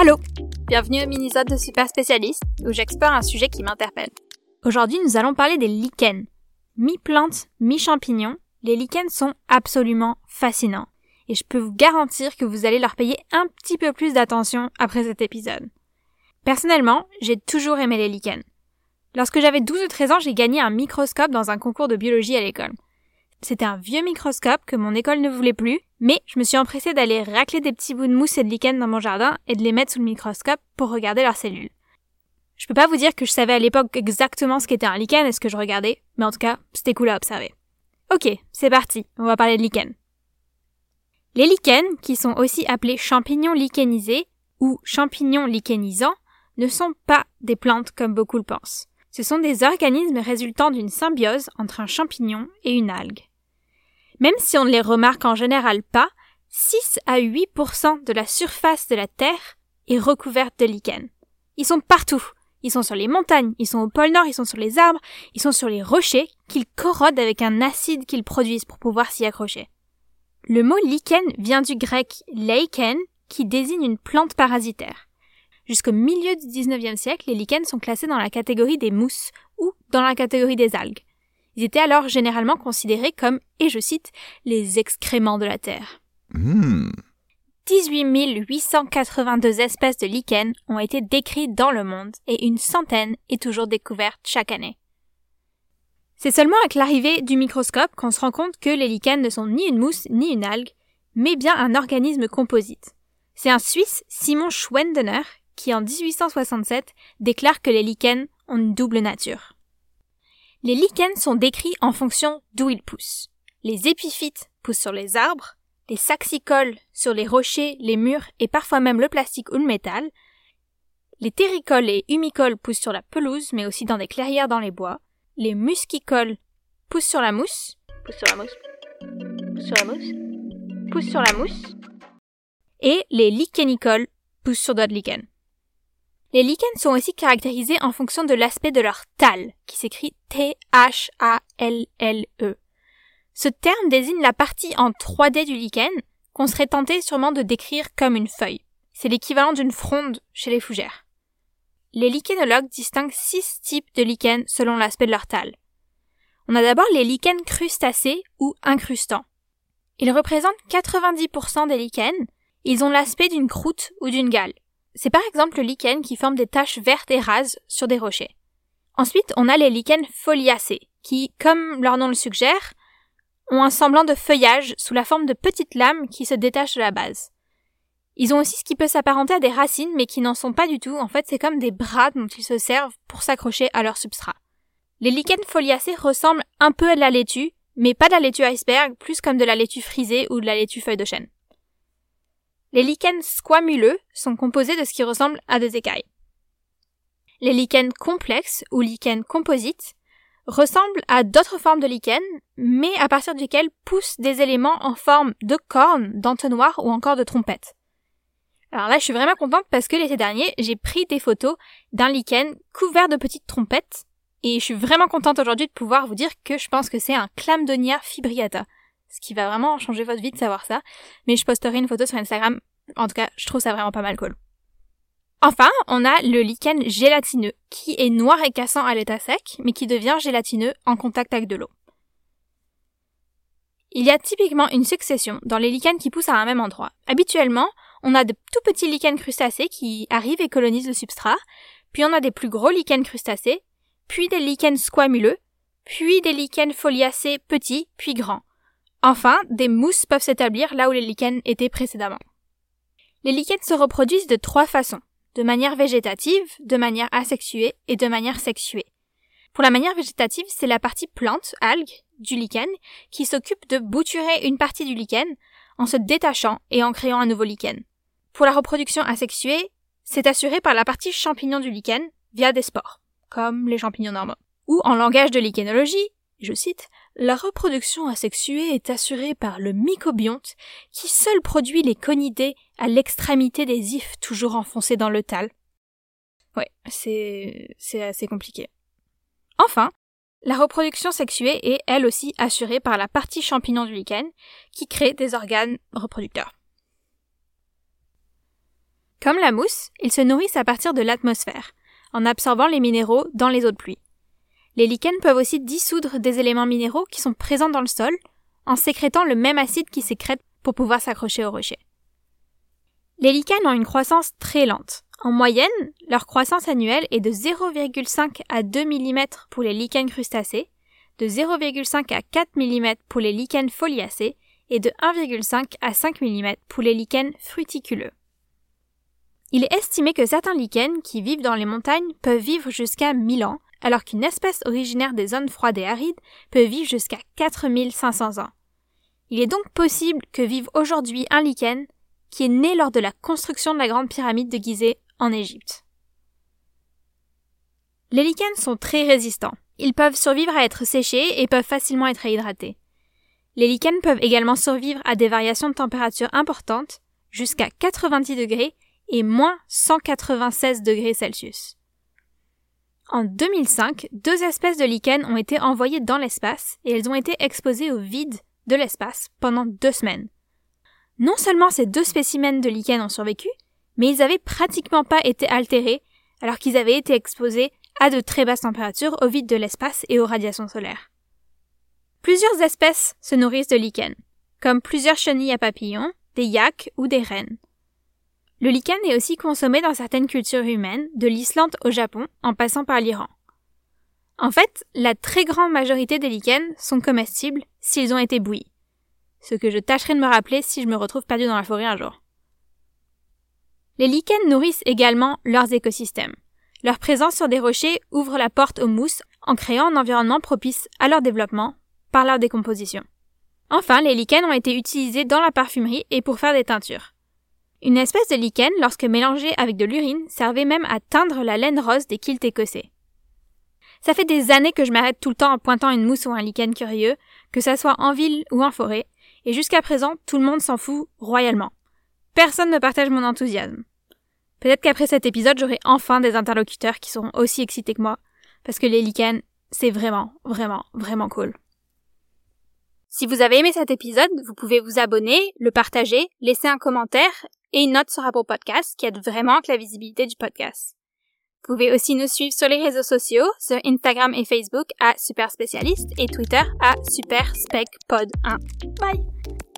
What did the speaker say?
Allô Bienvenue au mini-zode de Super Spécialiste, où j'explore un sujet qui m'interpelle. Aujourd'hui, nous allons parler des lichens. Mi-plantes, mi-champignons, les lichens sont absolument fascinants. Et je peux vous garantir que vous allez leur payer un petit peu plus d'attention après cet épisode. Personnellement, j'ai toujours aimé les lichens. Lorsque j'avais 12 ou 13 ans, j'ai gagné un microscope dans un concours de biologie à l'école. C'était un vieux microscope que mon école ne voulait plus, mais je me suis empressée d'aller racler des petits bouts de mousse et de lichen dans mon jardin et de les mettre sous le microscope pour regarder leurs cellules. Je peux pas vous dire que je savais à l'époque exactement ce qu'était un lichen et ce que je regardais, mais en tout cas, c'était cool à observer. Ok, c'est parti, on va parler de lichens. Les lichens, qui sont aussi appelés champignons lichenisés ou champignons lichenisants, ne sont pas des plantes comme beaucoup le pensent. Ce sont des organismes résultant d'une symbiose entre un champignon et une algue. Même si on ne les remarque en général pas, 6 à 8% de la surface de la Terre est recouverte de lichens. Ils sont partout. Ils sont sur les montagnes, ils sont au pôle Nord, ils sont sur les arbres, ils sont sur les rochers qu'ils corrodent avec un acide qu'ils produisent pour pouvoir s'y accrocher. Le mot lichen vient du grec lichen qui désigne une plante parasitaire. Jusqu'au milieu du 19e siècle, les lichens sont classés dans la catégorie des mousses ou dans la catégorie des algues. Ils étaient alors généralement considérés comme, et je cite, les excréments de la Terre. 18 882 espèces de lichens ont été décrites dans le monde et une centaine est toujours découverte chaque année. C'est seulement avec l'arrivée du microscope qu'on se rend compte que les lichens ne sont ni une mousse ni une algue, mais bien un organisme composite. C'est un Suisse, Simon Schwendener, qui en 1867 déclare que les lichens ont une double nature. Les lichens sont décrits en fonction d'où ils poussent. Les épiphytes poussent sur les arbres, les saxicoles sur les rochers, les murs et parfois même le plastique ou le métal. Les terricoles et humicoles poussent sur la pelouse mais aussi dans des clairières dans les bois. Les muscicoles poussent sur la mousse, poussent sur la mousse, poussent sur la mousse, poussent sur la mousse. Et les lichenicoles poussent sur d'autres lichens. Les lichens sont aussi caractérisés en fonction de l'aspect de leur thalle, qui s'écrit T-H-A-L-L-E. Ce terme désigne la partie en 3D du lichen qu'on serait tenté sûrement de décrire comme une feuille. C'est l'équivalent d'une fronde chez les fougères. Les lichenologues distinguent six types de lichens selon l'aspect de leur thalle. On a d'abord les lichens crustacés ou incrustants. Ils représentent 90% des lichens. Ils ont l'aspect d'une croûte ou d'une gale. C'est par exemple le lichen qui forme des taches vertes et rases sur des rochers. Ensuite, on a les lichens foliacés, qui, comme leur nom le suggère, ont un semblant de feuillage sous la forme de petites lames qui se détachent de la base. Ils ont aussi ce qui peut s'apparenter à des racines, mais qui n'en sont pas du tout. En fait, c'est comme des bras dont ils se servent pour s'accrocher à leur substrat. Les lichens foliacés ressemblent un peu à de la laitue, mais pas de la laitue iceberg, plus comme de la laitue frisée ou de la laitue feuille de chêne. Les lichens squamuleux sont composés de ce qui ressemble à des écailles. Les lichens complexes ou lichens composites ressemblent à d'autres formes de lichens, mais à partir duquel poussent des éléments en forme de cornes, d'entonnoirs ou encore de trompettes. Alors là, je suis vraiment contente parce que l'été dernier, j'ai pris des photos d'un lichen couvert de petites trompettes et je suis vraiment contente aujourd'hui de pouvoir vous dire que je pense que c'est un Chlamydonia fibriata ce qui va vraiment changer votre vie de savoir ça. Mais je posterai une photo sur Instagram. En tout cas, je trouve ça vraiment pas mal cool. Enfin, on a le lichen gélatineux, qui est noir et cassant à l'état sec, mais qui devient gélatineux en contact avec de l'eau. Il y a typiquement une succession dans les lichens qui poussent à un même endroit. Habituellement, on a de tout petits lichens crustacés qui arrivent et colonisent le substrat, puis on a des plus gros lichens crustacés, puis des lichens squamuleux, puis des lichens foliacés petits, puis grands. Enfin, des mousses peuvent s'établir là où les lichens étaient précédemment. Les lichens se reproduisent de trois façons, de manière végétative, de manière asexuée et de manière sexuée. Pour la manière végétative, c'est la partie plante, algue, du lichen qui s'occupe de bouturer une partie du lichen en se détachant et en créant un nouveau lichen. Pour la reproduction asexuée, c'est assuré par la partie champignon du lichen via des spores, comme les champignons normaux. Ou en langage de lichenologie, je cite, la reproduction asexuée est assurée par le mycobionte qui seul produit les conidés à l'extrémité des ifs toujours enfoncés dans le tal. Ouais, c'est, c'est assez compliqué. Enfin, la reproduction sexuée est elle aussi assurée par la partie champignon du lichen qui crée des organes reproducteurs. Comme la mousse, ils se nourrissent à partir de l'atmosphère, en absorbant les minéraux dans les eaux de pluie. Les lichens peuvent aussi dissoudre des éléments minéraux qui sont présents dans le sol, en sécrétant le même acide qui sécrète pour pouvoir s'accrocher au rocher. Les lichens ont une croissance très lente. En moyenne, leur croissance annuelle est de 0,5 à 2 mm pour les lichens crustacés, de 0,5 à 4 mm pour les lichens foliacés et de 1,5 à 5 mm pour les lichens fruticuleux. Il est estimé que certains lichens qui vivent dans les montagnes peuvent vivre jusqu'à 1000 ans, alors qu'une espèce originaire des zones froides et arides peut vivre jusqu'à 4500 ans. Il est donc possible que vive aujourd'hui un lichen qui est né lors de la construction de la grande pyramide de Gizeh en Égypte. Les lichens sont très résistants. Ils peuvent survivre à être séchés et peuvent facilement être réhydratés. Les lichens peuvent également survivre à des variations de température importantes, jusqu'à 90 degrés et moins 196 degrés Celsius. En 2005, deux espèces de lichens ont été envoyées dans l'espace et elles ont été exposées au vide de l'espace pendant deux semaines. Non seulement ces deux spécimens de lichens ont survécu, mais ils avaient pratiquement pas été altérés alors qu'ils avaient été exposés à de très basses températures au vide de l'espace et aux radiations solaires. Plusieurs espèces se nourrissent de lichens, comme plusieurs chenilles à papillons, des yaks ou des rennes. Le lichen est aussi consommé dans certaines cultures humaines, de l'Islande au Japon en passant par l'Iran. En fait, la très grande majorité des lichens sont comestibles s'ils ont été bouillis. Ce que je tâcherai de me rappeler si je me retrouve perdu dans la forêt un jour. Les lichens nourrissent également leurs écosystèmes. Leur présence sur des rochers ouvre la porte aux mousses en créant un environnement propice à leur développement par leur décomposition. Enfin, les lichens ont été utilisés dans la parfumerie et pour faire des teintures. Une espèce de lichen, lorsque mélangée avec de l'urine, servait même à teindre la laine rose des kilts écossais. Ça fait des années que je m'arrête tout le temps en pointant une mousse ou un lichen curieux, que ça soit en ville ou en forêt, et jusqu'à présent, tout le monde s'en fout royalement. Personne ne partage mon enthousiasme. Peut-être qu'après cet épisode, j'aurai enfin des interlocuteurs qui seront aussi excités que moi, parce que les lichens, c'est vraiment, vraiment, vraiment cool. Si vous avez aimé cet épisode, vous pouvez vous abonner, le partager, laisser un commentaire et une note sur Apple Podcast qui aide vraiment avec la visibilité du podcast. Vous pouvez aussi nous suivre sur les réseaux sociaux, sur Instagram et Facebook à Super Spécialiste et Twitter à Super Spec Pod 1. Bye!